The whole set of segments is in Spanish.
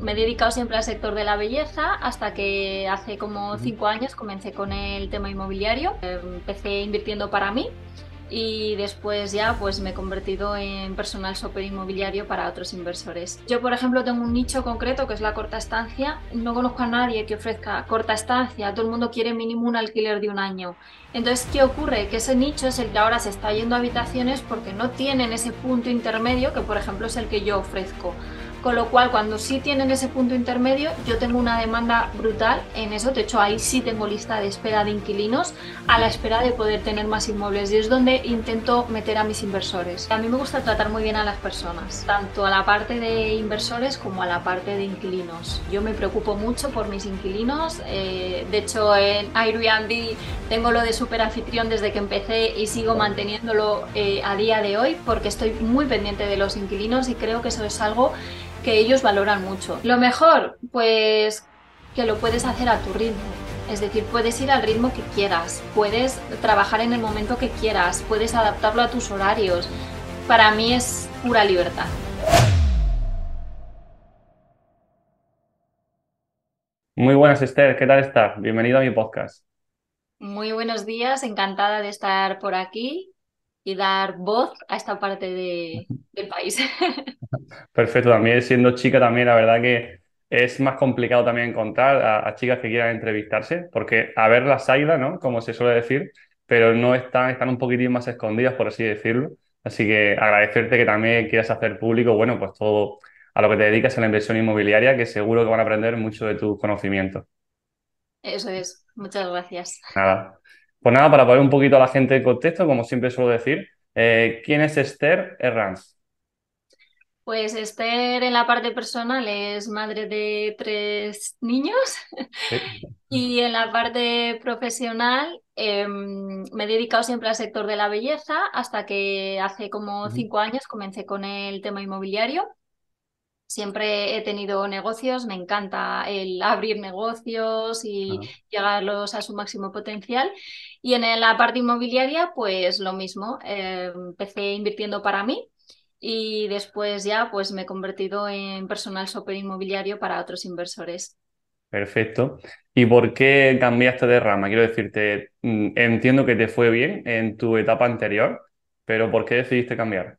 me he dedicado siempre al sector de la belleza hasta que hace como cinco años comencé con el tema inmobiliario. Empecé invirtiendo para mí y después ya pues me he convertido en personal shopper inmobiliario para otros inversores. Yo por ejemplo tengo un nicho concreto que es la corta estancia, no conozco a nadie que ofrezca corta estancia, todo el mundo quiere mínimo un alquiler de un año. Entonces, ¿qué ocurre? Que ese nicho es el que ahora se está yendo a habitaciones porque no tienen ese punto intermedio que por ejemplo es el que yo ofrezco. Con lo cual, cuando sí tienen ese punto intermedio, yo tengo una demanda brutal en eso. De hecho, ahí sí tengo lista de espera de inquilinos a la espera de poder tener más inmuebles. Y es donde intento meter a mis inversores. A mí me gusta tratar muy bien a las personas, tanto a la parte de inversores como a la parte de inquilinos. Yo me preocupo mucho por mis inquilinos. Eh, de hecho, en Airbnb tengo lo de super anfitrión desde que empecé y sigo manteniéndolo eh, a día de hoy porque estoy muy pendiente de los inquilinos y creo que eso es algo que ellos valoran mucho. Lo mejor, pues que lo puedes hacer a tu ritmo. Es decir, puedes ir al ritmo que quieras, puedes trabajar en el momento que quieras, puedes adaptarlo a tus horarios. Para mí es pura libertad. Muy buenas, Esther. ¿Qué tal estás? Bienvenido a mi podcast. Muy buenos días, encantada de estar por aquí y dar voz a esta parte del país. Perfecto, también siendo chica también la verdad que es más complicado también encontrar a, chicas que quieran entrevistarse, porque a ver las aidas, ¿no? Como se suele decir, pero no están, están un poquitín más escondidas, por así decirlo. Así que agradecerte que también quieras hacer público, bueno, pues todo a lo que te dedicas en la inversión inmobiliaria, que seguro que van a aprender mucho de tus conocimientos. Eso es, muchas gracias. Nada. Pues nada, para poner un poquito a la gente en contexto, como siempre suelo decir, eh, ¿quién es Esther Herranz? Pues Esther en la parte personal es madre de tres niños y en la parte profesional em, me he dedicado siempre al sector de la belleza hasta que hace como cinco años comencé con el tema inmobiliario. Siempre he tenido negocios, me encanta el abrir negocios y llegarlos a su máximo potencial. Y en la parte inmobiliaria, pues lo mismo, em, empecé invirtiendo para mí y después ya pues me he convertido en personal shopper inmobiliario para otros inversores. Perfecto. ¿Y por qué cambiaste de rama? Quiero decirte, mm, entiendo que te fue bien en tu etapa anterior, pero ¿por qué decidiste cambiar?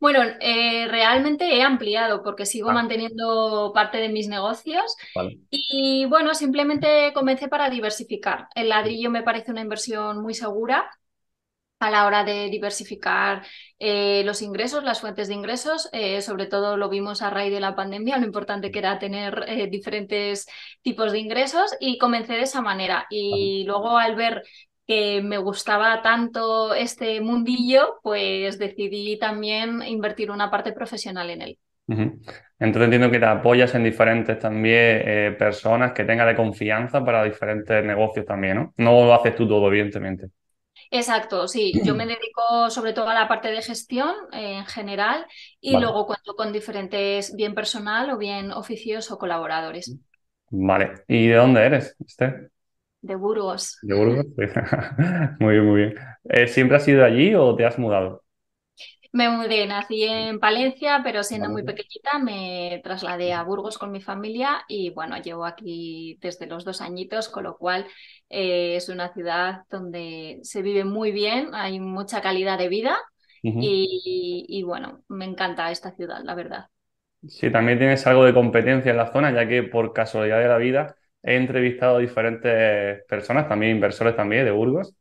Bueno, eh, realmente he ampliado porque sigo ah. manteniendo parte de mis negocios y bueno, simplemente comencé para diversificar. El ladrillo me parece una inversión muy segura a la hora de diversificar eh, los ingresos, las fuentes de ingresos. Eh, sobre todo lo vimos a raíz de la pandemia, lo importante que era tener eh, diferentes tipos de ingresos y comencé de esa manera. Y luego al ver que me gustaba tanto este mundillo, pues decidí también invertir una parte profesional en él. Entonces entiendo que te apoyas en diferentes también personas que tengan de confianza para diferentes negocios también, ¿no? No lo haces tú todo, evidentemente. Exacto, sí. Yo me dedico sobre todo a la parte de gestión eh, en general y luego cuento con diferentes, bien personal o bien oficios o colaboradores. Vale. ¿Y de dónde eres, Esther? De Burgos. De Burgos. muy bien, muy bien. Eh, ¿Siempre has ido allí o te has mudado? Me mudé, nací en Palencia, pero siendo muy pequeñita me trasladé a Burgos con mi familia y bueno, llevo aquí desde los dos añitos, con lo cual eh, es una ciudad donde se vive muy bien, hay mucha calidad de vida y, bueno, me encanta esta ciudad, la verdad. Sí, también tienes algo de competencia en la zona, ya que por casualidad de la vida he entrevistado a diferentes personas, también inversores también de Burgos,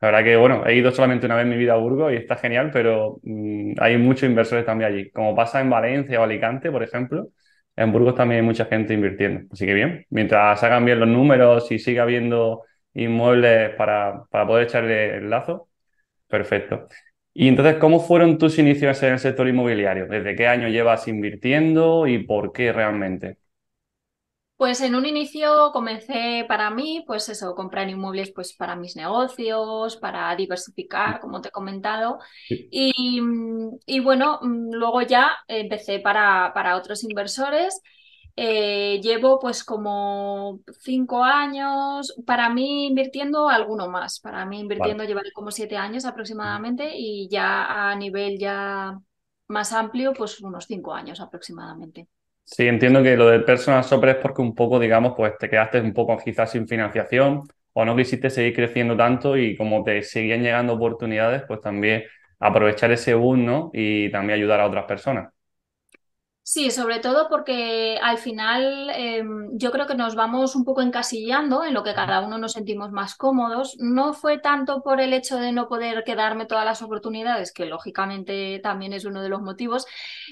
la verdad que, bueno, he ido solamente una vez en mi vida a Burgos y está genial, pero mm, hay muchos inversores también allí. Como pasa en Valencia o Alicante, por ejemplo, en Burgos también hay mucha gente invirtiendo. Así que bien, mientras hagan bien los números y siga habiendo inmuebles para, para poder echarle el lazo, perfecto. Y entonces, ¿cómo fueron tus inicios en el sector inmobiliario? ¿Desde qué año llevas invirtiendo y por qué realmente? Pues en un inicio comencé para mí, pues eso, comprar inmuebles pues para mis negocios, para diversificar, como te he comentado. Y, bueno, luego ya empecé para, para otros inversores. Eh, llevo pues como cinco años, para mí invirtiendo alguno más, para mí invirtiendo llevaré como siete años aproximadamente y ya a nivel ya más amplio pues unos cinco años aproximadamente. Sí, entiendo que lo del personal shopper es porque un poco, digamos, pues te quedaste un poco quizás sin financiación o no quisiste seguir creciendo tanto y como te seguían llegando oportunidades, pues también aprovechar ese boom. Y también ayudar a otras personas. Sí, sobre todo porque al final em, yo creo que nos vamos un poco encasillando en lo que cada uno nos sentimos más cómodos. No fue tanto por el hecho de no poder quedarme todas las oportunidades, que lógicamente también es uno de los motivos,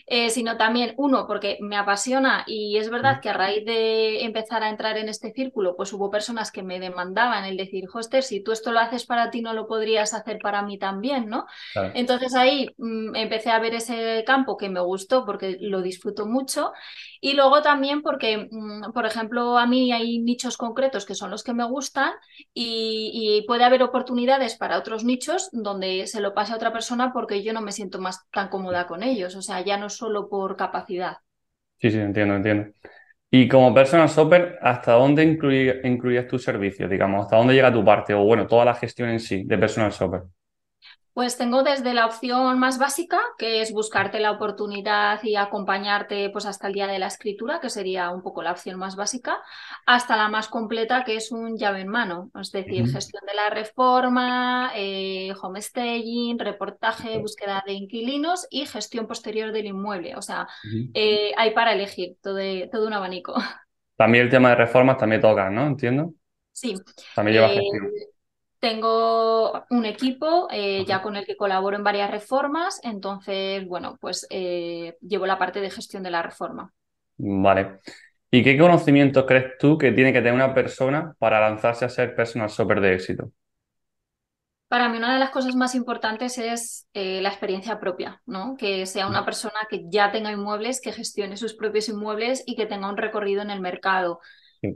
eh, sino también, uno, porque me apasiona y es verdad que a raíz de empezar a entrar en este círculo, pues hubo personas que me demandaban el decir, Hoster, si tú esto lo haces para ti, no lo podrías hacer para mí también, ¿no? Entonces ahí mm, empecé a ver ese campo que me gustó porque lo disfruté mucho. Y luego también porque, mm, por ejemplo, a mí hay nichos concretos que son los que me gustan y, puede haber oportunidades para otros nichos donde se lo pase a otra persona porque yo no me siento más tan cómoda con ellos. O sea, ya no solo por capacidad. Sí, sí, entiendo, entiendo. Y como personal shopper, ¿hasta dónde incluyes tus servicios? Digamos, ¿hasta dónde llega tu parte? O bueno, toda la gestión en sí de personal shopper. Pues tengo desde la opción más básica, que es buscarte la oportunidad y acompañarte pues hasta el día de la escritura, que sería un poco la opción más básica, hasta la más completa, que es un llave en mano, es decir, gestión de la reforma, eh, homestaging, reportaje, búsqueda de inquilinos y gestión posterior del inmueble. O sea, eh, hay para elegir todo, todo un abanico. También el tema de reformas también toca, ¿no? Entiendo. Sí. También lleva eh, gestión. Tengo un equipo eh, ya con el que colaboro en varias reformas, entonces, bueno, pues eh, llevo la parte de gestión de la reforma. Vale. ¿Y qué conocimientos crees tú que tiene que tener una persona para lanzarse a ser personal shopper de éxito? Para mí una de las cosas más importantes es eh, la experiencia propia, ¿no? Que sea una persona que ya tenga inmuebles, que gestione sus propios inmuebles y que tenga un recorrido en el mercado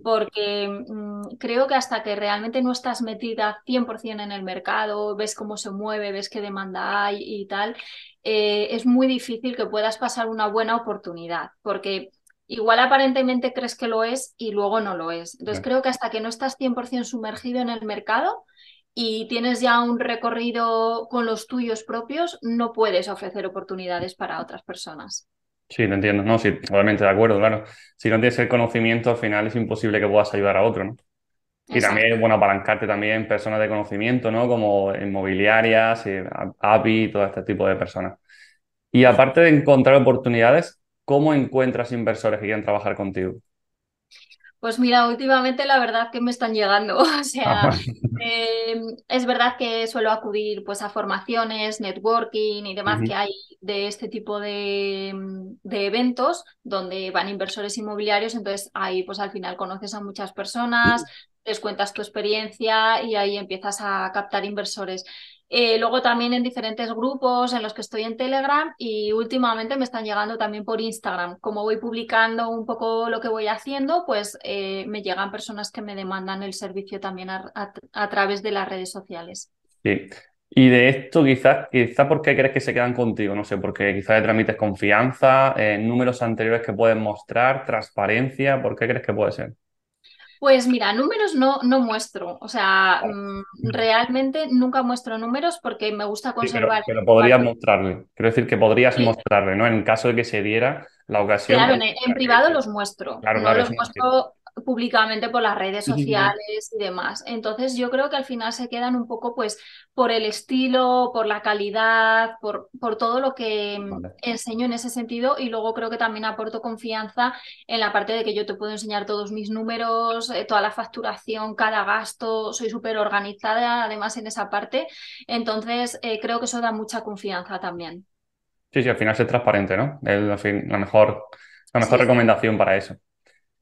porque mm, creo que hasta que realmente no estás metida 100% en el mercado, ves cómo se mueve, ves qué demanda hay y tal, eh, es muy difícil que puedas pasar una buena oportunidad, porque igual aparentemente crees que lo es y luego no lo es. Entonces creo que hasta que no estás 100% sumergido en el mercado y tienes ya un recorrido con los tuyos propios, no puedes ofrecer oportunidades para otras personas. Sí, lo entiendo. No, sí, totalmente de acuerdo, claro. Si no tienes el conocimiento, al final es imposible que puedas ayudar a otro, ¿no? Y también bueno apalancarte también en personas de conocimiento, ¿no? Como inmobiliarias, eh, API, todo este tipo de personas. Y aparte de encontrar oportunidades, ¿cómo encuentras inversores que quieran trabajar contigo? Pues mira, últimamente la verdad que me están llegando. O sea, ah, em, es verdad que suelo acudir pues a formaciones, networking y demás que hay de este tipo de, de, eventos donde van inversores inmobiliarios. Entonces ahí pues al final conoces a muchas personas, les cuentas tu experiencia y ahí empiezas a captar inversores. Eh, luego también en diferentes grupos en los que estoy en Telegram y últimamente me están llegando también por Instagram. Como voy publicando un poco lo que voy haciendo, pues eh, me llegan personas que me demandan el servicio también a, través de las redes sociales. Sí. Y de esto, quizás, quizás, ¿por qué crees que se quedan contigo? No sé, porque quizás le transmites confianza, eh, números anteriores que pueden mostrar, transparencia, ¿por qué crees que puede ser? Pues mira, números no, no muestro. O sea, mm, realmente nunca muestro números porque me gusta conservar. pero, podrías mostrarle. Quiero decir que podrías mostrarle, ¿no? En caso de que se diera la ocasión. Claro, en, privado los muestro. Claro, no los muestro públicamente por las redes sociales y demás. Entonces yo creo que al final se quedan un poco pues por el estilo, por la calidad, por, por todo lo que mm, enseño en ese sentido y luego creo que también aporto confianza en la parte de que yo te puedo enseñar todos mis números, eh, toda la facturación, cada gasto, soy súper organizada además en esa parte. Entonces eh, creo que eso da mucha confianza también. Sí, sí, al final es transparente, ¿no? Es la mejor, la mejor recomendación para eso.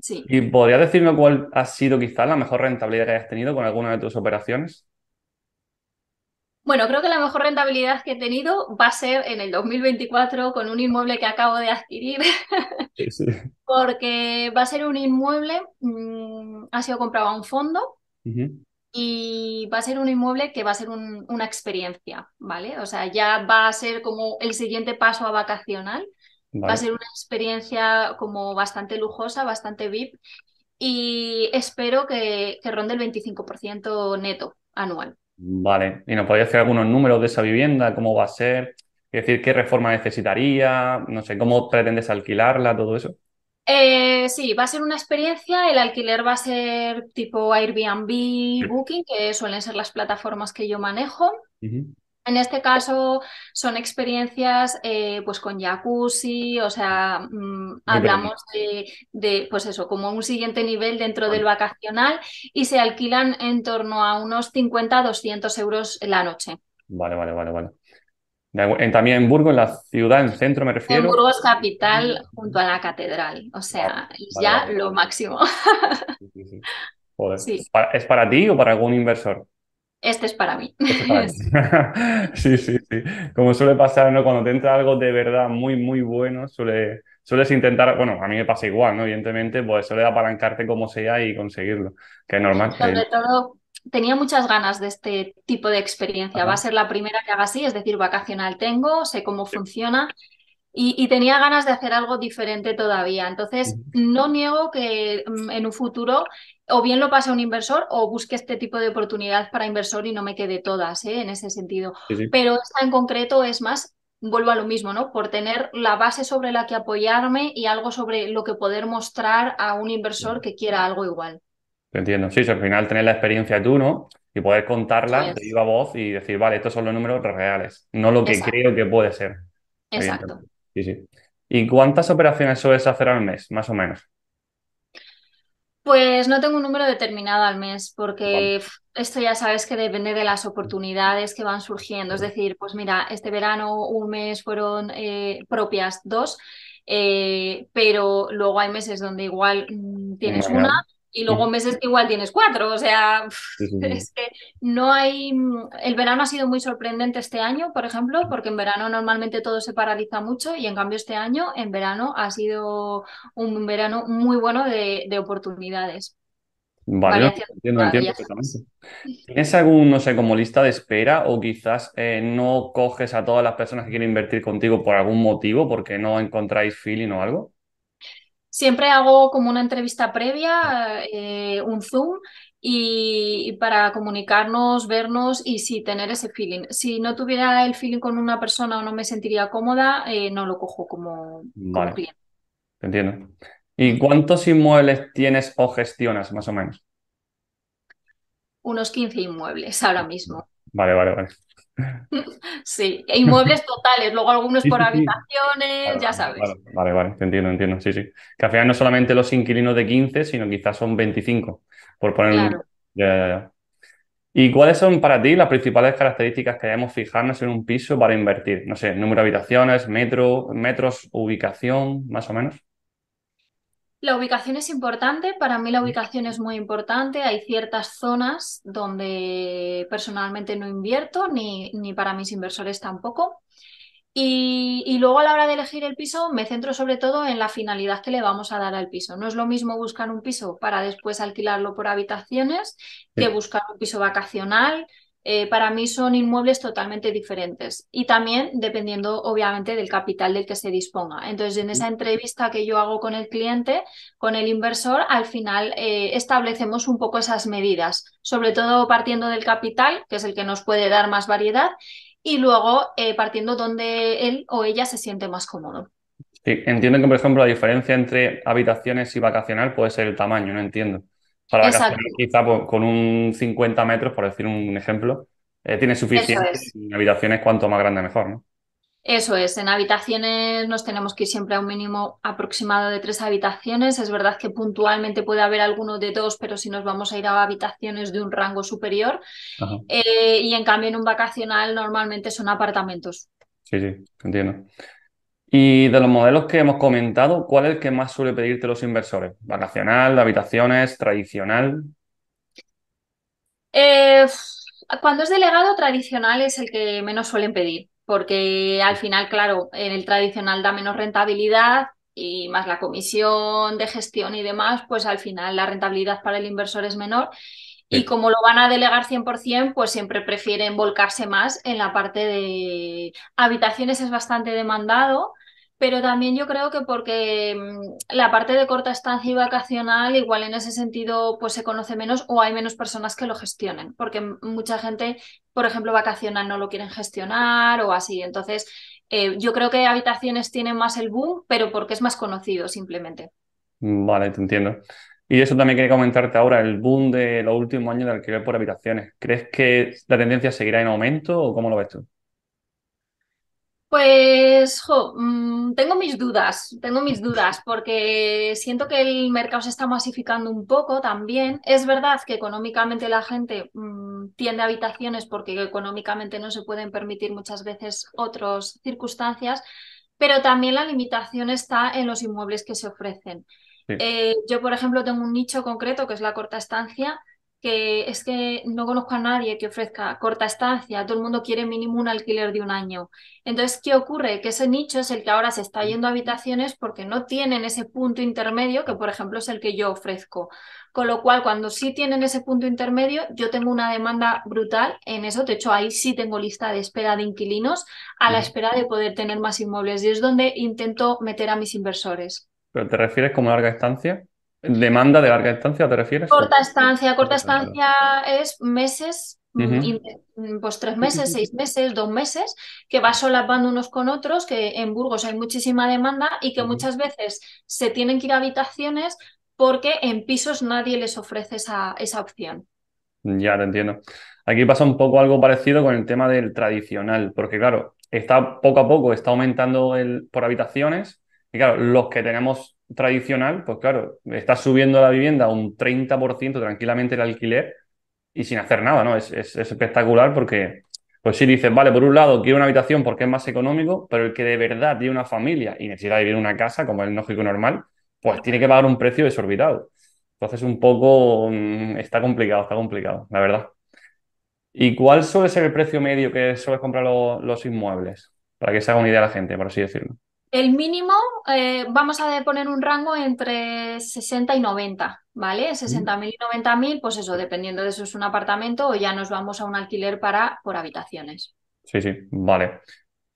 ¿Y podrías decirme cuál ha sido quizás la mejor rentabilidad que hayas tenido con alguna de tus operaciones? Bueno, creo que la mejor rentabilidad que he tenido va a ser en el 2024 con un inmueble que acabo de adquirir. Porque va a ser un inmueble, mm, ha sido comprado a un fondo y va a ser un inmueble que va a ser una experiencia, ¿vale? O sea, ya va a ser como el siguiente paso a vacacional. Va a ser una experiencia como bastante lujosa, bastante VIP y espero que, ronde el 25% neto anual. Vale, ¿y nos podrías hacer algunos números de esa vivienda? ¿Cómo va a ser? Es decir, ¿qué reforma necesitaría? No sé, ¿cómo pretendes alquilarla? Todo eso. Eh, sí, va a ser una experiencia. El alquiler va a ser tipo Airbnb, Booking, que suelen ser las plataformas que yo manejo. En este caso son experiencias eh, pues con jacuzzi, o sea, mm, hablamos de, pues eso, como un siguiente nivel dentro del vacacional y se alquilan en torno a unos 50 200 euros la noche. Vale, vale, vale, vale. También en Burgos, en la ciudad, en el centro me refiero. En Burgos capital, junto a la catedral. O sea, es ya lo máximo. ¿Es para ti o para algún inversor? Este es para mí. sí, sí, sí. Como suele pasar, ¿no? Cuando te entra algo de verdad muy, muy bueno, suele, sueles intentar, bueno, a mí me pasa igual, ¿no? Evidentemente, pues suele apalancarte como sea y conseguirlo, que es normal. Sobre todo, tenía muchas ganas de este tipo de experiencia. Va a ser la primera que haga así, es decir, vacacional tengo, sé cómo funciona y, tenía ganas de hacer algo diferente todavía. Entonces, no niego que mm, en un futuro o bien lo pase a un inversor o busque este tipo de oportunidad para inversor y no me quede todas ¿eh? en ese sentido. Pero esta en concreto es más, vuelvo a lo mismo, ¿no? Por tener la base sobre la que apoyarme y algo sobre lo que poder mostrar a un inversor que quiera algo igual. entiendo. Sí, al final tener la experiencia tú, ¿no? Y poder contarla de viva voz y decir, vale, estos son los números reales, no lo que creo que puede ser. Exacto. Sí, sí. ¿Y cuántas operaciones sueles hacer al mes, más o menos? Pues no tengo un número determinado al mes, porque esto ya sabes que depende de las oportunidades que van surgiendo. Es decir, pues mira, este verano un mes fueron eh, propias dos, eh, pero luego hay meses donde igual mm, tienes una y luego meses que igual tienes cuatro. O sea, es que no hay. El verano ha sido muy sorprendente este año, por ejemplo, porque en verano normalmente todo se paraliza mucho y en cambio este año, en verano, ha sido un verano muy bueno de, oportunidades. Vale, entiendo, entiendo ¿Tienes algún, no sé, como lista de espera o quizás eh, no coges a todas las personas que quieren invertir contigo por algún motivo, porque no encontráis feeling o algo? Siempre hago como una entrevista previa, eh, un Zoom, y, para comunicarnos, vernos y sí, tener ese feeling. Si no tuviera el feeling con una persona o no me sentiría cómoda, eh, no lo cojo como, como cliente. Entiendo. ¿Y cuántos inmuebles tienes o gestionas, más o menos? Unos 15 inmuebles ahora mismo. Vale, vale, vale. Sí, e inmuebles totales, luego algunos por habitaciones, ya sabes. Vale, vale, te entiendo, entiendo, sí, sí. Que al final no solamente los inquilinos de 15, sino quizás son 25, por poner un... Ya, ya, ya. ¿Y cuáles son para ti las principales características que debemos fijarnos en un piso para invertir? No sé, número de habitaciones, metro, metros, ubicación, más o menos. La ubicación es importante, para mí la ubicación es muy importante. Hay ciertas zonas donde personalmente no invierto, ni, ni para mis inversores tampoco. Y, y, luego a la hora de elegir el piso me centro sobre todo en la finalidad que le vamos a dar al piso. No es lo mismo buscar un piso para después alquilarlo por habitaciones que buscar un piso vacacional eh, para mí son inmuebles totalmente diferentes y también dependiendo obviamente del capital del que se disponga. Entonces, en esa entrevista que yo hago con el cliente, con el inversor, al final eh, establecemos un poco esas medidas, sobre todo partiendo del capital, que es el que nos puede dar más variedad, y luego eh, partiendo donde él o ella se siente más cómodo. Sí, entiendo que, por ejemplo, la diferencia entre habitaciones y vacacional puede ser el tamaño, no entiendo. Para vacaciones, quizá pues, con un 50 metros, por decir un ejemplo, eh, tiene suficiente. En habitaciones, cuanto más grande, mejor, ¿no? Eso es, en habitaciones nos tenemos que ir siempre a un mínimo aproximado de tres habitaciones. Es verdad que puntualmente puede haber alguno de dos, pero si nos vamos a ir a habitaciones de un rango superior. Eh, y en cambio en un vacacional normalmente son apartamentos. Sí, sí, entiendo. Y de los modelos que hemos comentado, ¿cuál es el que más suele pedirte los inversores? ¿Vacacional, habitaciones, tradicional? Eh, cuando es delegado, tradicional es el que menos suelen pedir, porque al final, claro, en el tradicional da menos rentabilidad y más la comisión de gestión y demás, pues al final la rentabilidad para el inversor es menor. Y como lo van a delegar 100%, pues siempre prefieren volcarse más en la parte de habitaciones, es bastante demandado pero también yo creo que porque mm, la parte de corta estancia y vacacional, igual en ese sentido, pues se conoce menos o hay menos personas que lo gestionen, porque mucha gente, por ejemplo, vacacional no lo quieren gestionar o así. Entonces, eh, yo creo que habitaciones tienen más el boom, pero porque es más conocido simplemente. Vale, te entiendo. Y eso también quería comentarte ahora, el boom de los últimos años de alquiler por habitaciones. ¿Crees que la tendencia seguirá en aumento o cómo lo ves tú? Pues, jo, mm, tengo mis dudas, tengo mis dudas, porque siento que el mercado se está masificando un poco también. Es verdad que económicamente la gente mm, tiende a habitaciones porque económicamente no se pueden permitir muchas veces otras circunstancias, pero también la limitación está en los inmuebles que se ofrecen. Sí, Eh, yo, por ejemplo, tengo un nicho concreto que es la corta estancia, que es que no conozco a nadie que ofrezca corta estancia, todo el mundo quiere mínimo un alquiler de un año. Entonces, ¿qué ocurre? Que ese nicho es el que ahora se está yendo a habitaciones porque no tienen ese punto intermedio, que por ejemplo es el que yo ofrezco. Con lo cual, cuando sí tienen ese punto intermedio, yo tengo una demanda brutal en eso. De hecho, ahí sí tengo lista de espera de inquilinos a la Ujú. espera de poder tener más inmuebles y es donde intento meter a mis inversores. ¿Pero te refieres como larga estancia? ¿Demanda de larga estancia te refieres? Corta estancia, corta estancia. es meses, mm, mm, pues tres meses, seis meses, dos meses, que va solapando unos con otros, que en Burgos hay muchísima demanda y que muchas veces se tienen que ir a habitaciones porque en pisos nadie les ofrece esa, esa opción. Ya te entiendo. Aquí pasa un poco algo parecido con el tema del tradicional, porque claro, está poco a poco, está aumentando el por habitaciones, y claro, los que tenemos tradicional, pues claro, está subiendo la vivienda un 30% tranquilamente el alquiler y sin hacer nada, ¿no? Es, es- es espectacular porque, pues sí dices, vale, por un lado quiero una habitación porque es más económico, pero el que de verdad tiene una familia y necesita vivir en una casa, como es lógico normal, pues tiene que pagar un precio desorbitado. Entonces, un poco mm, está complicado, está complicado, la verdad. ¿Y cuál suele ser el precio medio que sueles comprar lo- los inmuebles? Para que se haga una idea la gente, por así decirlo. El mínimo, eh, vamos a poner un rango entre 60 y 90, ¿vale? Mm. 60.000 y 90.000, pues eso, dependiendo de eso es un apartamento o ya nos vamos a un alquiler para por habitaciones. Sí, sí, vale.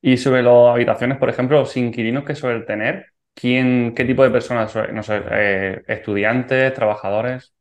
Y sobre las habitaciones, por ejemplo, los inquilinos que suelen tener, ¿quién, qué tipo de personas suelen- no sé, eh, estudiantes, trabajadores?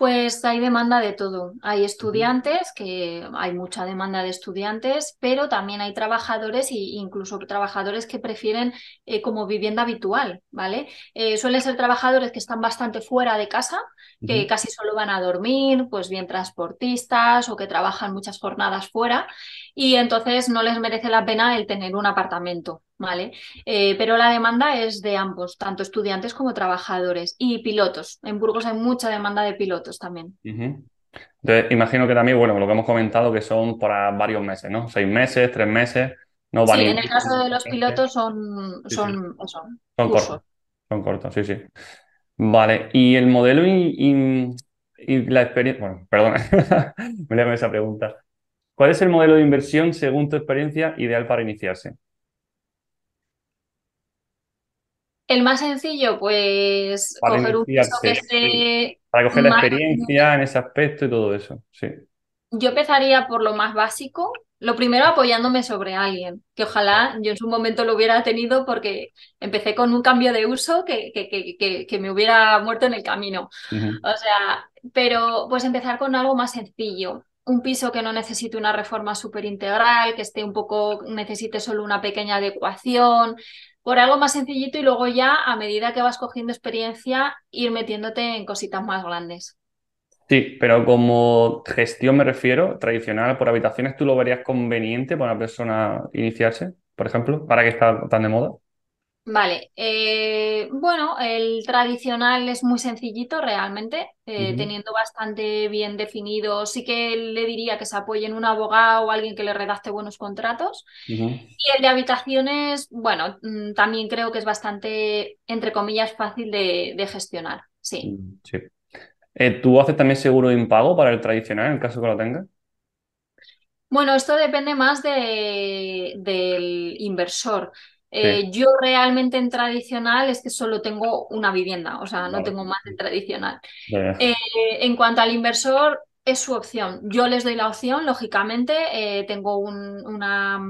Pues hay demanda de todo. Hay estudiantes, que hay mucha demanda de estudiantes, pero también hay trabajadores e incluso trabajadores que prefieren eh, como vivienda habitual, ¿vale? Eh, suelen ser trabajadores que están bastante fuera de casa, que casi solo van a dormir, pues bien transportistas o que trabajan muchas jornadas fuera y entonces no les merece la pena el tener un apartamento, ¿vale? Eh, pero la demanda es de ambos, tanto estudiantes como trabajadores y pilotos. En Burgos hay mucha demanda de pilotos también. Entonces, imagino que también, bueno, lo que hemos comentado, que son para varios meses, ¿no? Seis meses, tres meses, no van Sí, en el caso de los pilotos son, Sí, sí. son, eso, Son cortos, son cortos, sí, sí. Vale, y el modelo y, y- y la experiencia, bueno, perdona, me voy a esa pregunta. ¿Cuál es el modelo de inversión, según tu experiencia, ideal para iniciarse? El más sencillo, pues Para coger un piso que esté Para coger la más experiencia en ese aspecto y todo eso, sí. Yo empezaría por lo más básico. Lo primero apoyándome sobre alguien, que ojalá yo en su momento lo hubiera tenido porque empecé con un cambio de uso que, que, que, que, me hubiera muerto en el camino. O sea, pero pues empezar con algo más sencillo. Un piso que no necesite una reforma súper integral, que esté un poco, necesite solo una pequeña adecuación, por algo más sencillito y luego ya, a medida que vas cogiendo experiencia, ir metiéndote en cositas más grandes. Sí, pero como gestión me refiero, tradicional por habitaciones, ¿tú lo verías conveniente para una persona iniciarse, por ejemplo, para que está tan de moda? Vale, eh, bueno, el tradicional es muy sencillito realmente, eh, teniendo bastante bien definido. Sí que le diría que se apoye en un abogado o alguien que le redacte buenos contratos. Y el de habitaciones, bueno, mm, también creo que es bastante, entre comillas, fácil de, de gestionar. Sí. mm, Sí. Eh, ¿tú haces también seguro de impago para el tradicional, en el caso que lo tengas? Bueno, esto depende más de, del inversor. Sí, Eh, yo realmente en tradicional es que solo tengo una vivienda, o sea, no vale. tengo más de tradicional. Eh, en cuanto al inversor, es su opción. Yo les doy la opción, lógicamente. eh, tengo un- una,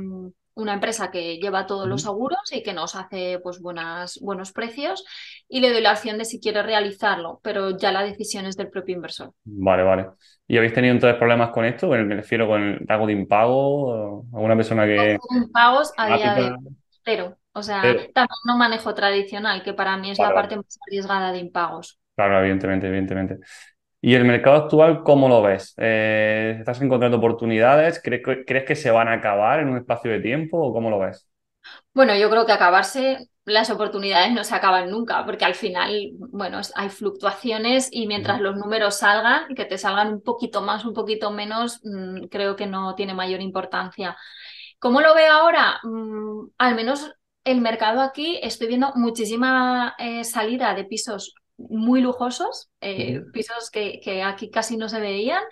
una empresa que lleva todos los seguros y que nos hace pues, buenas, buenos precios y le doy la opción de si quiere realizarlo, pero ya la decisión es del propio inversor. Vale, vale. ¿Y habéis tenido entonces problemas con esto? Me refiero con el pago de impago, alguna persona que Con pagos a día de. Cero. O sea, Pero, también no manejo tradicional, que para mí es la parte más arriesgada de impagos. Claro, evidentemente, evidentemente. ¿Y el mercado actual cómo lo ves? Eh, ¿estás encontrando oportunidades? ¿Crees, que- crees que se van a acabar en un espacio de tiempo o cómo lo ves? Bueno, yo creo que acabarse, las oportunidades no se acaban nunca, porque al final, bueno, hay fluctuaciones y mientras los números salgan, que te salgan un poquito más, un poquito menos, mm, creo que no tiene mayor importancia. ¿Cómo lo veo ahora? Mm, al menos el mercado aquí, estoy viendo muchísima eh, salida de pisos muy lujosos, eh, pisos que, que aquí casi no se veían.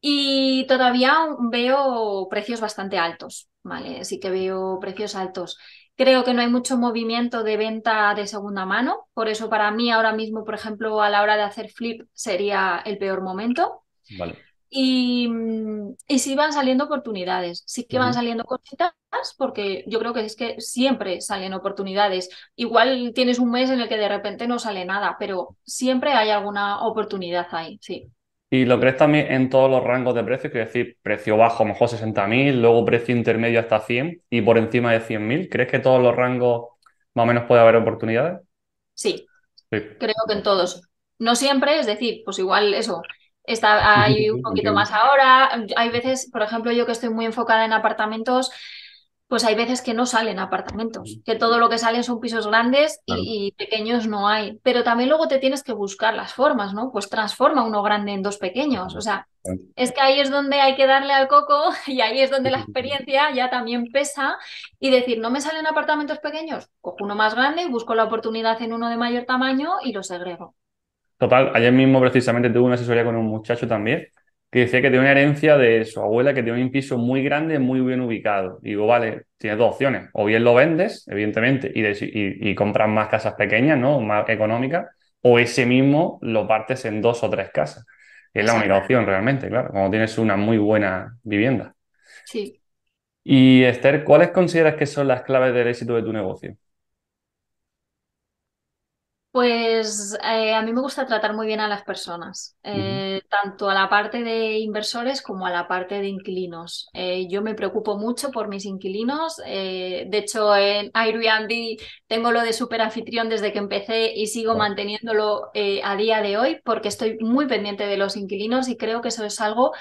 Y todavía veo precios bastante altos, ¿vale? Sí que veo precios altos. Creo que no hay mucho movimiento de venta de segunda mano, por eso para mí ahora mismo, por ejemplo, a la hora de hacer flip sería el peor momento. Vale. Y, mm, y sí van saliendo oportunidades, sí que van saliendo cositas, porque yo creo que es que siempre salen oportunidades. Igual tienes un mes en el que de repente no sale nada, pero siempre hay alguna oportunidad ahí, sí. ¿Y lo crees también en todos los rangos de precios? Quiero decir, precio bajo, a lo mejor 60.000, luego precio intermedio hasta 100 y por encima de 100.000. ¿Crees que todos los rangos más o menos puede haber oportunidades? Sí, Sí. creo que en todos. No siempre, es decir, pues igual eso, está hay un poquito más ahora. Hay veces, por ejemplo, yo que estoy muy enfocada en apartamentos, pues hay veces que no salen apartamentos, que todo lo que salen son pisos grandes Claro. y, y pequeños no hay. Pero también luego te tienes que buscar las formas, ¿no? Pues transforma uno grande en dos pequeños. O sea, es que ahí es donde hay que darle al coco y ahí es donde la experiencia ya también pesa y decir, no me salen apartamentos pequeños, cojo uno más grande, busco la oportunidad en uno de mayor tamaño y lo segrego. Total, ayer mismo precisamente tuve una asesoría con un muchacho también que decía que tiene una herencia de su abuela que tiene un piso muy grande, muy bien ubicado. Y digo, vale, tienes dos opciones. O bien lo vendes, evidentemente, y, de- y, y compras más casas pequeñas, ¿no? Más económicas, o ese mismo lo partes en dos o tres casas. Es la única opción realmente, claro, cuando tienes una muy buena vivienda. Sí. Y Esther, ¿cuáles consideras que son las claves del éxito de tu negocio? Pues eh, a mí me gusta tratar muy bien a las personas, eh, tanto a la parte de inversores como a la parte de inquilinos. Eh, yo me preocupo mucho por mis inquilinos. de hecho, en Airbnb tengo lo de superanfitrión desde que empecé y sigo manteniéndolo a día de hoy porque estoy muy pendiente de los inquilinos y creo que eso es algo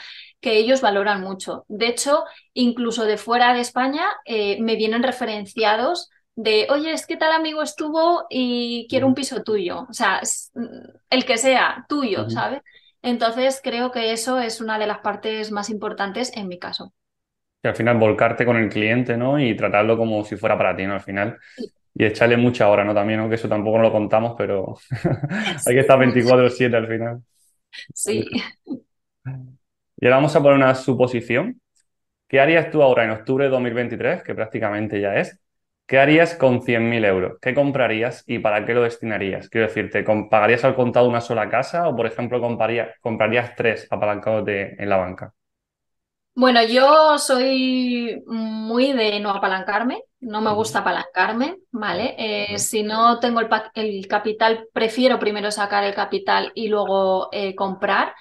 que ellos valoran mucho. De hecho, incluso de fuera de España me vienen referenciados de, oye, es que tal amigo estuvo y quiero un piso tuyo, o sea, es- el que sea tuyo. ¿sabes? Entonces creo que eso es una de las partes más importantes en mi caso. Que al final volcarte con el cliente, ¿no? Y tratarlo como si fuera para ti, ¿no? Al final. Sí, Y echarle mucha hora, ¿no? También, ¿no? Que eso tampoco lo contamos, pero hay que estar 24/7 al final. sí. Y ahora vamos a poner una suposición. ¿Qué harías tú ahora en octubre de 2023, que prácticamente ya es? ¿Qué harías con 100.000 euros? ¿Qué comprarías y para qué lo destinarías? Quiero decirte, ¿com- ¿pagarías al contado una sola casa o, por ejemplo, compraría- comprarías tres apalancados de- en la banca? Bueno, yo soy muy de no apalancarme, no me gusta apalancarme, Vale. Eh, si no tengo el capital, prefiero primero sacar el capital y luego eh, comprar.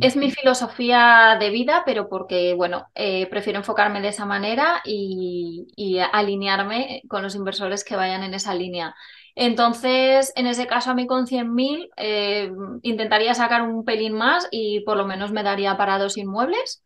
Es mi filosofía de vida, pero porque, bueno, eh, prefiero enfocarme de esa manera y, y alinearme con los inversores que vayan en esa línea. Entonces, en ese caso, a mí con 100.000 eh, intentaría sacar un pelín más y por lo menos me daría para dos inmuebles,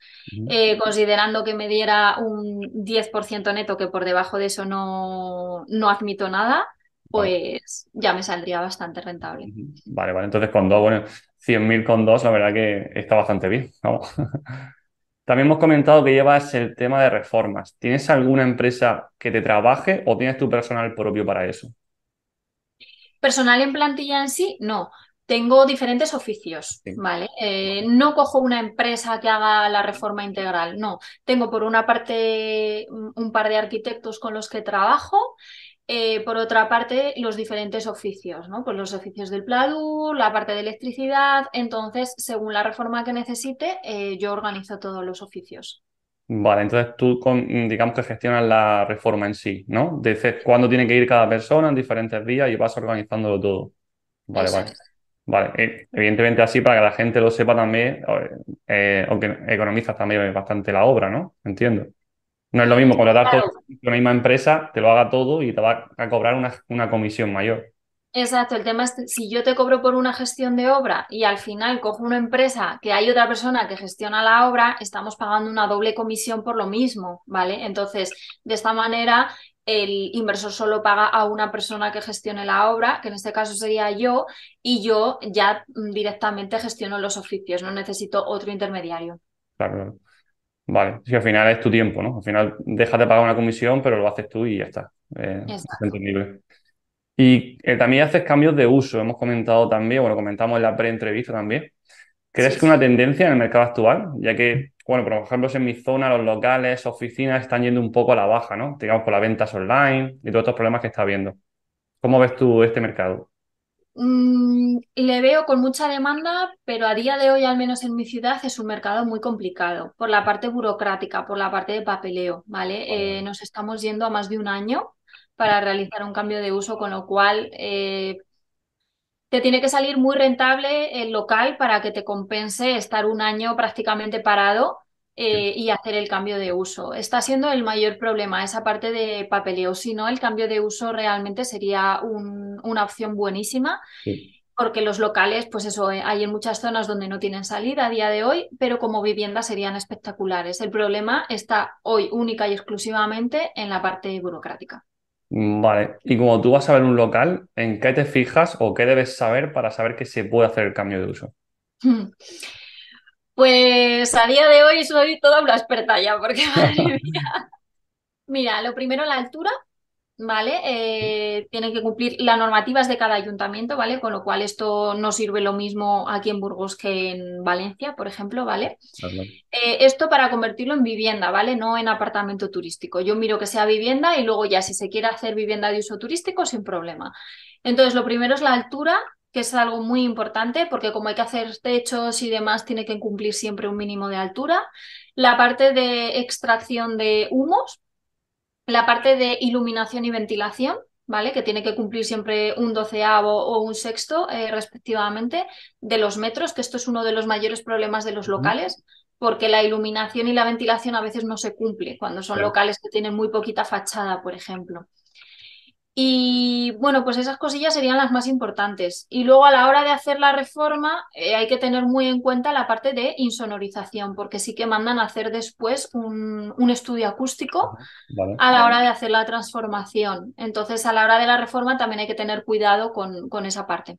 eh, considerando que me diera un 10% neto, que por debajo de eso no, no admito nada, Vale. pues ya me saldría bastante rentable. Vale, vale. Entonces, con dos, bueno, 100.000 con dos, la verdad que está bastante bien. También hemos comentado que llevas el tema de reformas. ¿Tienes alguna empresa que te trabaje o tienes tu personal propio para eso? Personal en plantilla en sí, no. Tengo diferentes oficios, Sí. ¿vale? Eh, Vale. no cojo una empresa que haga la reforma integral, no. Tengo por una parte un par de arquitectos con los que trabajo, eh, por otra parte los diferentes oficios, ¿no? Pues los oficios del PLADUR, la parte de electricidad. Entonces, según la reforma que necesite, eh, yo organizo todos los oficios. Vale, entonces tú con- digamos que gestionas la reforma en sí, ¿no? Dices cuándo tiene que ir cada persona en diferentes días y vas organizándolo todo. Vale, vale. Exacto. Vale, eh, evidentemente así para que la gente lo sepa también, eh, o que economizas también bastante la obra, ¿no? Entiendo. No es lo mismo contratar todo una misma empresa, te lo haga todo y te va a cobrar una, una comisión mayor. Exacto, el tema es si yo te cobro por una gestión de obra y al final cojo una empresa que hay otra persona que gestiona la obra, estamos pagando una doble comisión por lo mismo, ¿vale? Entonces, de esta manera, el inversor solo paga a una persona que gestione la obra, que en este caso sería yo, y yo ya directamente gestiono los oficios, no necesito otro intermediario. Claro, Vale, si al final es tu tiempo, ¿no? Al final dejas de pagar una comisión, pero lo haces tú y ya está. Eh, es entendible. Y eh, también haces cambios de uso, hemos comentado también, bueno, comentamos en la pre-entrevista también. ¿Crees que una tendencia en el mercado actual? Ya que, bueno, por ejemplo, en mi zona los locales, oficinas están yendo un poco a la baja, ¿no? Digamos, por las ventas online y todos estos problemas que está habiendo. ¿Cómo ves tú este mercado? Mm, le veo con mucha demanda, pero a día de hoy, al menos en mi ciudad, es un mercado muy complicado por la parte burocrática, por la parte de papeleo, ¿vale? Eh, nos estamos yendo a más de un año para realizar un cambio de uso, con lo cual eh, te tiene que salir muy rentable el local para que te compense estar un año prácticamente parado eh, y hacer el cambio de uso. Está siendo el mayor problema esa parte de papeleo. Si no, el cambio de uso realmente sería una opción buenísima. Porque los locales, pues eso, eh, hay en muchas zonas donde no tienen salida a día de hoy, pero como vivienda serían espectaculares. El problema está hoy única y exclusivamente en la parte burocrática. Mm, vale, y como tú vas a ver un local, ¿en qué te fijas o qué debes saber para saber que se puede hacer el cambio de uso? Pues a día de hoy soy toda una experta ya, porque madre mía. Mira, lo primero la altura, ¿vale? Eh, tienen que cumplir las normativas de cada ayuntamiento, ¿vale? Con lo cual esto no sirve lo mismo aquí en Burgos que en Valencia, por ejemplo, ¿vale? Eh, esto para convertirlo en vivienda, ¿vale? No en apartamento turístico. Yo miro que sea vivienda y luego ya si se quiere hacer vivienda de uso turístico, sin problema. Entonces, lo primero es la altura, que es algo muy importante porque como hay que hacer techos y demás, tiene que cumplir siempre un mínimo de altura. La parte de extracción de humos, la parte de iluminación y ventilación, ¿vale? Que tiene que cumplir siempre un doceavo o un sexto, eh, respectivamente, de los metros, que esto es uno de los mayores problemas de los locales, porque la iluminación y la ventilación a veces no se cumple cuando son locales que tienen muy poquita fachada, por ejemplo. Y bueno, pues esas cosillas serían las más importantes. Y luego a la hora de hacer la reforma eh, hay que tener muy en cuenta la parte de insonorización, porque sí que mandan a hacer después un, estudio acústico a la hora de hacer la transformación. Entonces a la hora de la reforma también hay que tener cuidado con, con esa parte.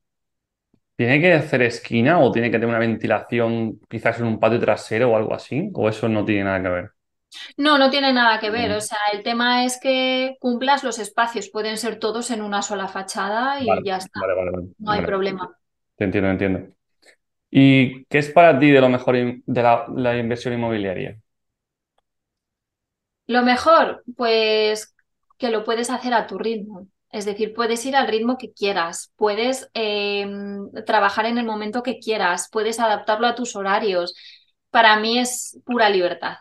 ¿Tiene que hacer esquina o tiene que tener una ventilación quizás en un patio trasero o algo así? ¿O eso no tiene nada que ver? No, no tiene nada que ver. O sea, el tema es que cumplas los espacios. Pueden ser todos en una sola fachada y ya está. no hay problema. Te entiendo, entiendo. ¿Y qué es para ti de lo mejor de la, inversión inmobiliaria? Lo mejor, pues que lo puedes hacer a tu ritmo. Es decir, puedes ir al ritmo que quieras, puedes em, trabajar en el momento que quieras, puedes adaptarlo a tus horarios. Para mí es pura libertad.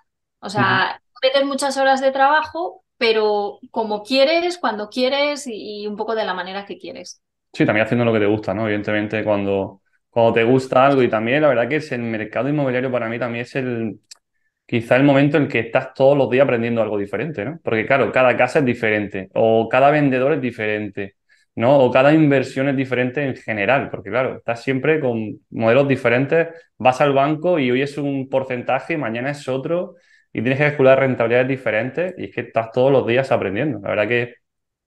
O sea, meter muchas horas de trabajo, pero como quieres, cuando quieres y, un poco de la manera que quieres. Sí, también haciendo lo que te gusta, ¿no? Evidentemente, cuando, cuando te gusta algo y también la verdad que es el mercado inmobiliario para mí también es el quizá el momento en el que estás todos los días aprendiendo algo diferente, ¿no? Porque claro, cada casa es diferente o cada vendedor es diferente, ¿no? O cada inversión es diferente en general, porque claro, estás siempre con modelos diferentes, vas al banco y hoy es un porcentaje, mañana es otro y tienes que calcular rentabilidades diferentes y es que estás todos los días aprendiendo. La verdad que,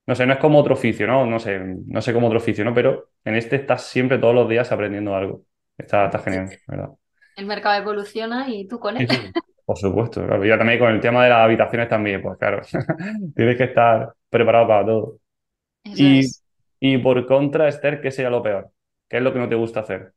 no sé, no es como otro oficio, ¿no? No sé, no sé como otro oficio, ¿no? Pero en este estás siempre todos los días aprendiendo algo. Está, está genial, ¿verdad? El mercado evoluciona y tú con él. por supuesto, claro. Y también con el tema de las habitaciones también, pues claro, tienes que estar preparado para todo. y, y por contra, Esther, ¿qué sería lo peor? ¿Qué es lo que no te gusta hacer?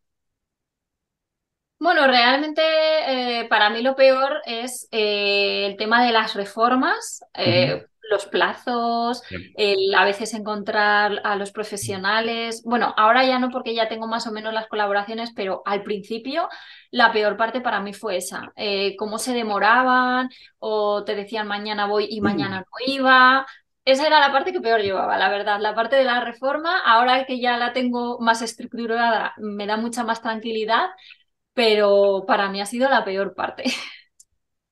Bueno, realmente eh, para mí lo peor es eh, el tema de las reformas, eh, los plazos, el a veces encontrar a los profesionales. Bueno, ahora ya no porque ya tengo más o menos las colaboraciones, pero al principio la peor parte para mí fue esa, cómo se demoraban o te decían mañana voy y mañana no iba. Esa era la parte que peor llevaba, la verdad. La parte de la reforma, ahora que ya la tengo más estructurada, me da mucha más tranquilidad, pero para mí ha sido la peor parte.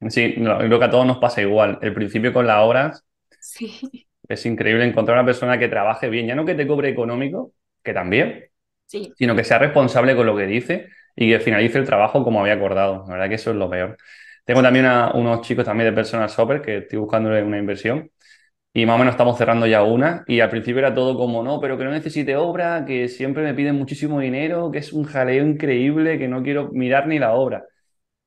Sí, no, creo que a todos nos pasa igual. El principio con las horas Sí, es increíble encontrar una persona que trabaje bien, ya no que te cobre económico, que también, sí. sino que sea responsable con lo que dice y que finalice el trabajo como había acordado. La verdad que eso es lo peor. Tengo también a unos chicos también de personal shopper que estoy buscándole una inversión y más o menos estamos cerrando ya una y al principio era todo como no, pero que no necesite obra, que siempre me piden muchísimo dinero, que es un jaleo increíble, que no quiero mirar ni la obra.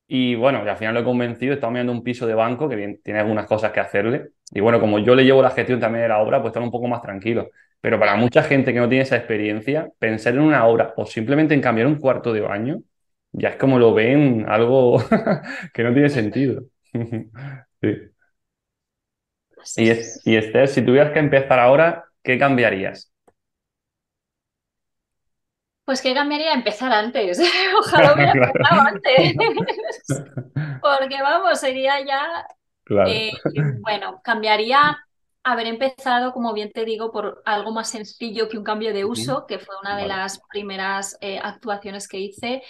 Y bueno, y al final lo he convencido, estamos mirando un piso de banco que tiene algunas cosas que hacerle. Y bueno, como yo le llevo la gestión también de la obra, pues están un poco más tranquilos. Pero para mucha gente que no tiene esa experiencia, pensar en una obra o simplemente en cambiar un cuarto de baño, ya es como lo ven algo que no tiene sentido. Sí. Y, es- y Esther, si tuvieras que empezar ahora, ¿qué cambiarías? Pues ¿qué cambiaría? Empezar antes. Ojalá hubiera empezado antes. Porque vamos, sería ya Claro. Eh, bueno, cambiaría haber empezado, como bien te digo, por algo más sencillo que un cambio de uso, que fue una de Vale, las primeras eh, actuaciones que hice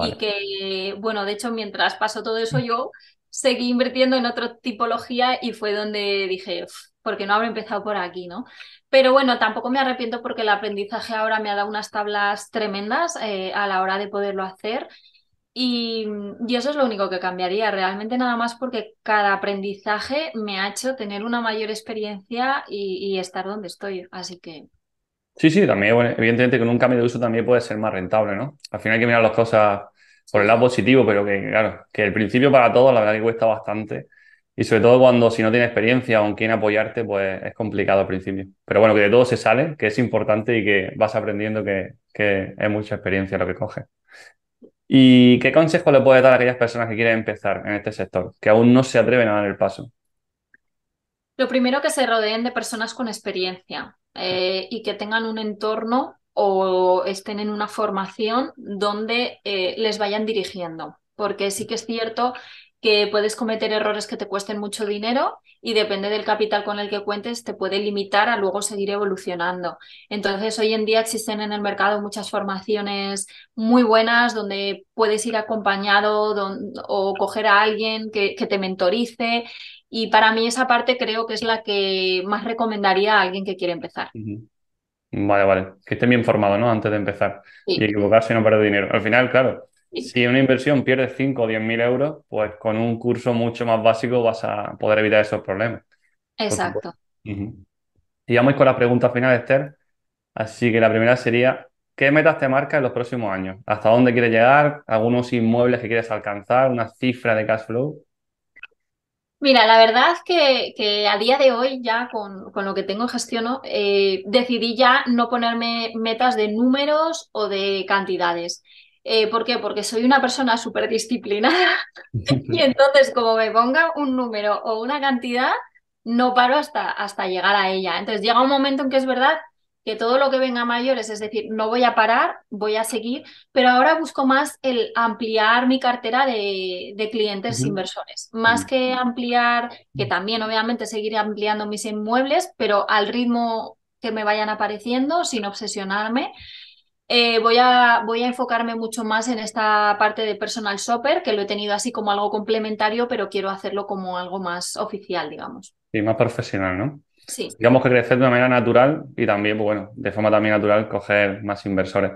y que, bueno, de hecho, mientras pasó todo eso, yo seguí invirtiendo en otra tipología y fue donde dije, "Uf, ¿por qué no habré empezado por aquí, no? Pero bueno, tampoco me arrepiento porque el aprendizaje ahora me ha dado unas tablas tremendas eh, a la hora de poderlo hacer. Y, y eso es lo único que cambiaría, realmente nada más porque cada aprendizaje me ha hecho tener una mayor experiencia y, y estar donde estoy. Así que Sí, sí, también, bueno, evidentemente con un cambio de uso también puede ser más rentable, ¿no? Al final hay que mirar las cosas por el lado positivo, pero que, claro, que el principio para todos la verdad que cuesta bastante. Y sobre todo cuando si no tienes experiencia o en quién apoyarte, pues es complicado al principio. Pero bueno, que de todo se sale, que es importante y que vas aprendiendo que, que es mucha experiencia lo que coges. ¿Y qué consejo le puedes dar a aquellas personas que quieren empezar en este sector, que aún no se atreven a dar el paso? lo primero que se rodeen de personas con experiencia eh, y que tengan un entorno o estén en una formación donde eh, les vayan dirigiendo. Porque sí que es cierto que puedes cometer errores que te cuesten mucho dinero y depende del capital con el que cuentes, te puede limitar a luego seguir evolucionando. Entonces, hoy en día existen en el mercado muchas formaciones muy buenas donde puedes ir acompañado o coger a alguien que, te mentorice. Y para mí esa parte creo que es la que más recomendaría a alguien que quiere empezar. Vale, vale. Que estén bien formados, ¿no? Antes de empezar. Y equivocarse y no perder dinero. Al final, claro, sí, si en una inversión pierdes 5 o 10 mil euros, pues con un curso mucho más básico vas a poder evitar esos problemas. Exacto. Ujú. Y vamos con la pregunta final, Esther. Así que la primera sería, ¿qué metas te marcas en los próximos años? ¿Hasta dónde quieres llegar? ¿Algunos inmuebles que quieres alcanzar? ¿Una cifra de cash flow? Mira, la verdad que, que a día de hoy ya con, con lo que tengo gestiono, eh, decidí ya no ponerme metas de números o de cantidades. Eh, ¿por qué? Porque soy una persona súper disciplinada y entonces como me ponga un número o una cantidad, no paro hasta, hasta llegar a ella. Entonces llega un momento en que es verdad que todo lo que venga a mayores, es decir, no voy a parar, voy a seguir, pero ahora busco más el ampliar mi cartera de, de clientes inversores, más que ampliar, que también obviamente seguiré ampliando mis inmuebles, pero al ritmo que me vayan apareciendo, sin obsesionarme. Eh, voy a, voy a enfocarme mucho más en esta parte de personal shopper, que lo he tenido así como algo complementario, pero quiero hacerlo como algo más oficial, digamos. Sí, más profesional, ¿no? Sí. Digamos que crecer de una manera natural y también, pues bueno, de forma también natural, coger más inversores.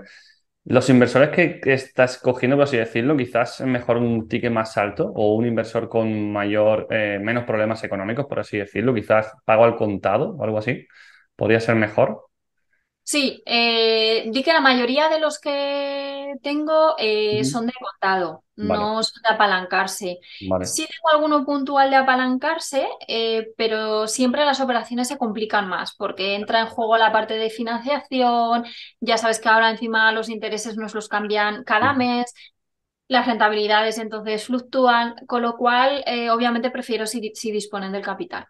Los inversores que, que estás cogiendo, por así decirlo, quizás es mejor un ticket más alto o un inversor con mayor, eh, menos problemas económicos, por así decirlo, quizás pago al contado o algo así. Podría ser mejor. Sí, eh, di que la mayoría de los que tengo eh, son de contado, Vale, no son de apalancarse. vale. Sí tengo alguno puntual de apalancarse, eh, pero siempre las operaciones se complican más porque entra en juego la parte de financiación, ya sabes que ahora encima los intereses nos los cambian cada mes, las rentabilidades entonces fluctúan, con lo cual eh, obviamente prefiero si, si disponen del capital.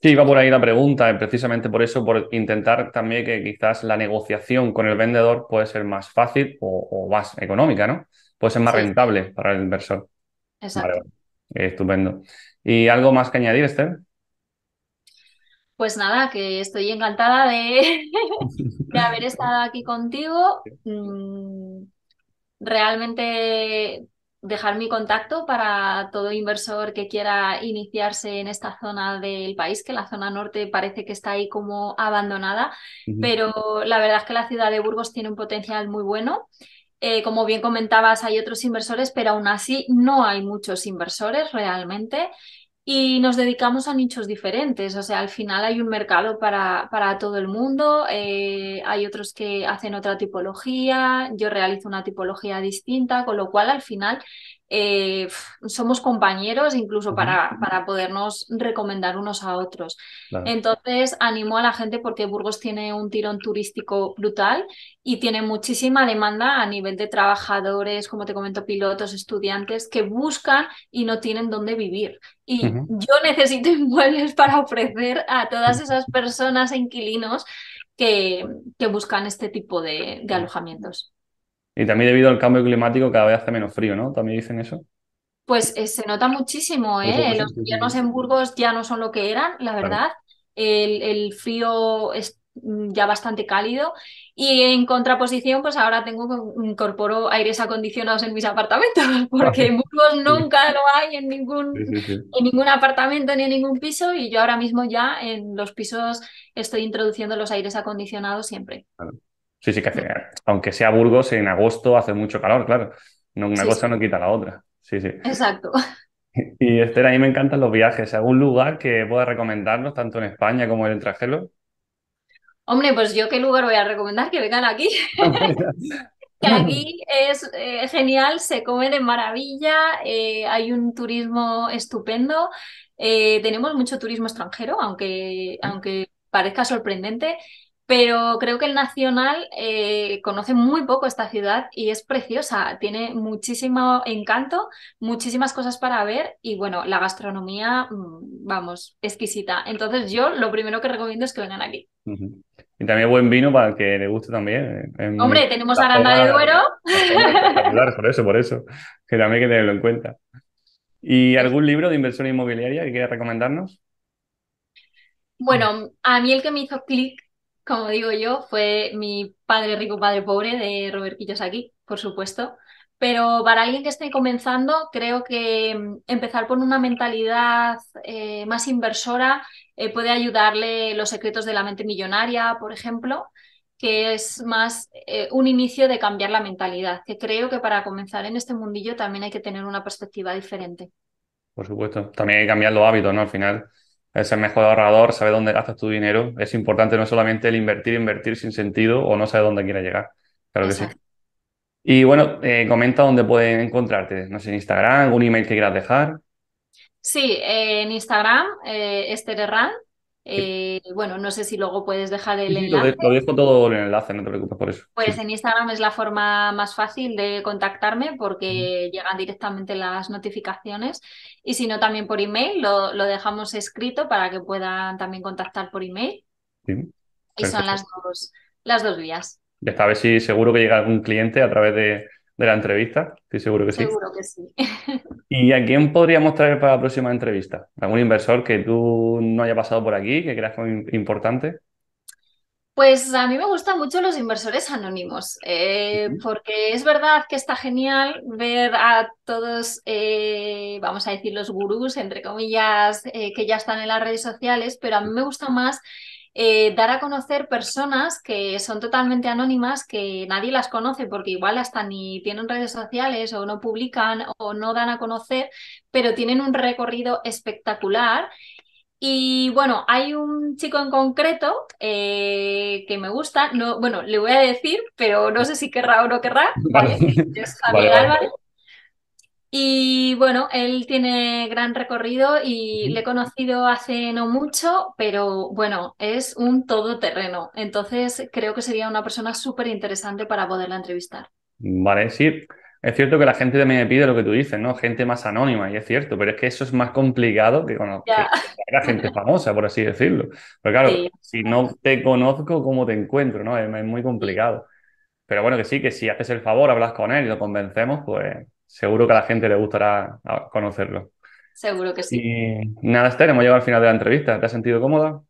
Sí, iba por ahí la pregunta, eh, precisamente por eso, por intentar también que quizás la negociación con el vendedor puede ser más fácil o, o más económica, ¿no? Puede ser más Sí, rentable para el inversor. Exacto. vale. Estupendo. ¿Y algo más que añadir, Esther? Pues nada, que estoy encantada de, de haber estado aquí contigo. Mm, realmente dejar mi contacto para todo inversor que quiera iniciarse en esta zona del país, que la zona norte parece que está ahí como abandonada, pero la verdad es que la ciudad de Burgos tiene un potencial muy bueno. Eh, como bien comentabas, hay otros inversores, pero aún así no hay muchos inversores realmente y nos dedicamos a nichos diferentes. O sea, al final hay un mercado para, para todo el mundo, eh, hay otros que hacen otra tipología, yo realizo una tipología distinta, con lo cual al final eh, somos compañeros incluso para, para, podernos recomendar unos a otros. Entonces, animo a la gente porque Burgos tiene un tirón turístico brutal y tiene muchísima demanda a nivel de trabajadores, como te comento, pilotos, estudiantes que buscan y no tienen dónde vivir. Y yo necesito inmuebles para ofrecer a todas esas personas e inquilinos que, que buscan este tipo de, de alojamientos. Y también debido al cambio climático cada vez hace menos frío, ¿no? ¿También dicen eso? Pues eh, se nota muchísimo, ¿eh? Los inviernos en Burgos ya no son lo que eran, la verdad. El, frío es mm, ya bastante cálido y en contraposición pues ahora tengo incorporo aires acondicionados en mis apartamentos porque en Burgos nunca lo hay en ningún en ningún apartamento ni en ningún piso y yo ahora mismo ya en los pisos estoy introduciendo los aires acondicionados siempre. Sí, sí, que hace, aunque sea Burgos, en agosto hace mucho calor, claro. No, una cosa no quita la otra. Sí, sí. Exacto. Y Esther, a mí me encantan los viajes. ¿Algún lugar que pueda recomendarnos, tanto en España como en el extranjero? Hombre, pues yo qué lugar voy a recomendar que vengan aquí. que aquí es eh, genial, se come de maravilla, eh, hay un turismo estupendo, eh, tenemos mucho turismo extranjero, aunque, aunque parezca sorprendente, pero creo que el Nacional eh, conoce muy poco esta ciudad y es preciosa, tiene muchísimo encanto, muchísimas cosas para ver y bueno, la gastronomía, mm, vamos, exquisita. Entonces yo lo primero que recomiendo es que vengan aquí. Y también buen vino para el que le guste también. Hombre, tenemos Aranda de Duero. por eso, por eso, que también hay que tenerlo en cuenta. ¿Y algún libro de inversión inmobiliaria que quieras recomendarnos? Bueno, a mí el que me hizo clic como digo yo, fue mi padre rico, padre pobre de Robert Kiyosaki, por supuesto. Pero para alguien que esté comenzando, creo que mm, empezar con una mentalidad eh, más inversora eh, puede ayudarle los secretos de la mente millonaria, por ejemplo, que es más eh, un inicio de cambiar la mentalidad, que creo que para comenzar en este mundillo también hay que tener una perspectiva diferente. Por supuesto, también hay que cambiar los hábitos, ¿no? Al final, es el mejor ahorrador, sabe dónde gastas tu dinero. Es importante no solamente el invertir, invertir sin sentido o no sabe dónde quiere llegar. Claro que sí. Y bueno, eh, comenta dónde pueden encontrarte. No sé, en Instagram, algún email que quieras dejar. Sí, en Instagram, eh, eh, bueno, no sé si luego puedes dejar el enlace. Lo, dejo todo en el enlace, no te preocupes por eso. Pues en Instagram es la forma más fácil de contactarme porque llegan directamente las notificaciones y si no también por email, lo, dejamos escrito para que puedan también contactar por email. y son las dos, las dos vías. Ya está, a ver si seguro que llega algún cliente a través de, de la entrevista. Estoy seguro que sí. Seguro que sí. ¿Y a quién podríamos traer para la próxima entrevista? ¿Algún inversor que tú no haya pasado por aquí, que creas importante? Pues a mí me gustan mucho los inversores anónimos, eh, porque es verdad que está genial ver a todos, eh, vamos a decir, los gurús, entre comillas, eh, que ya están en las redes sociales, pero a mí me gusta más eh, dar a conocer personas que son totalmente anónimas, que nadie las conoce porque igual hasta ni tienen redes sociales o no publican o no dan a conocer, pero tienen un recorrido espectacular. Y bueno, hay un chico en concreto eh, que me gusta, no, bueno, le voy a decir, pero no sé si querrá o no querrá, Es Javier Álvarez. Y bueno, él tiene gran recorrido y le he conocido hace no mucho, pero bueno, es un todoterreno. Entonces creo que sería una persona súper interesante para poderla entrevistar. Vale, sí. Es cierto que la gente también me pide lo que tú dices, ¿no? Gente más anónima, y es cierto, pero es que eso es más complicado que, bueno, la gente famosa, por así decirlo. Pero claro, si no te conozco, ¿cómo te encuentro? ¿no? Es, muy complicado. Pero bueno, que sí, que si haces el favor, hablas con él y lo convencemos, pues seguro que a la gente le gustará conocerlo. Seguro que sí. Y nada, Esther, hemos llegado al final de la entrevista. ¿Te has sentido cómoda?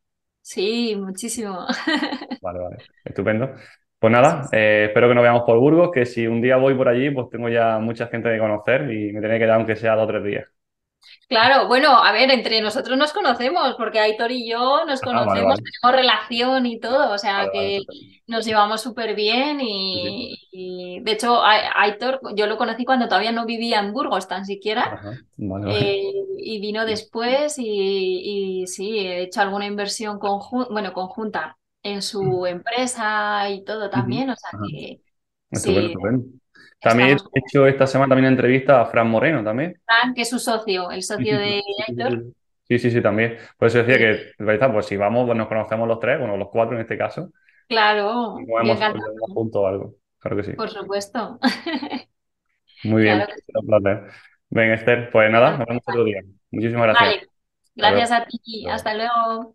Sí, muchísimo. Vale, vale. Estupendo. Pues nada, eh, espero que nos veamos por Burgos, que si un día voy por allí, pues tengo ya mucha gente que conocer y me tiene que dar aunque sea dos o tres días. Claro, bueno, a ver, entre nosotros nos conocemos, porque Aitor y yo nos Ah, vale, conocemos, vale. tenemos relación y todo, o sea Vale, que nos llevamos súper bien sí. y, de hecho a- Aitor yo lo conocí cuando todavía no vivía en Burgos tan siquiera eh, y vino después y, y sí, he hecho alguna inversión conjunta, bueno, conjunta en su empresa y todo también, o sea que sí. También estamos he hecho esta semana también una entrevista a Fran Moreno también. Fran, que es su socio, el socio de Aitor. sí, sí, sí, también. Por eso decía que. Pues si vamos, pues nos conocemos los tres, bueno, los cuatro en este caso, claro, comemos juntos algo. Claro que sí. por supuesto. Muy bien, Claro sí. un placer. Ven, Esther, pues nada, nos vemos otro día. Muchísimas gracias. Vale, gracias a ti. Hasta luego.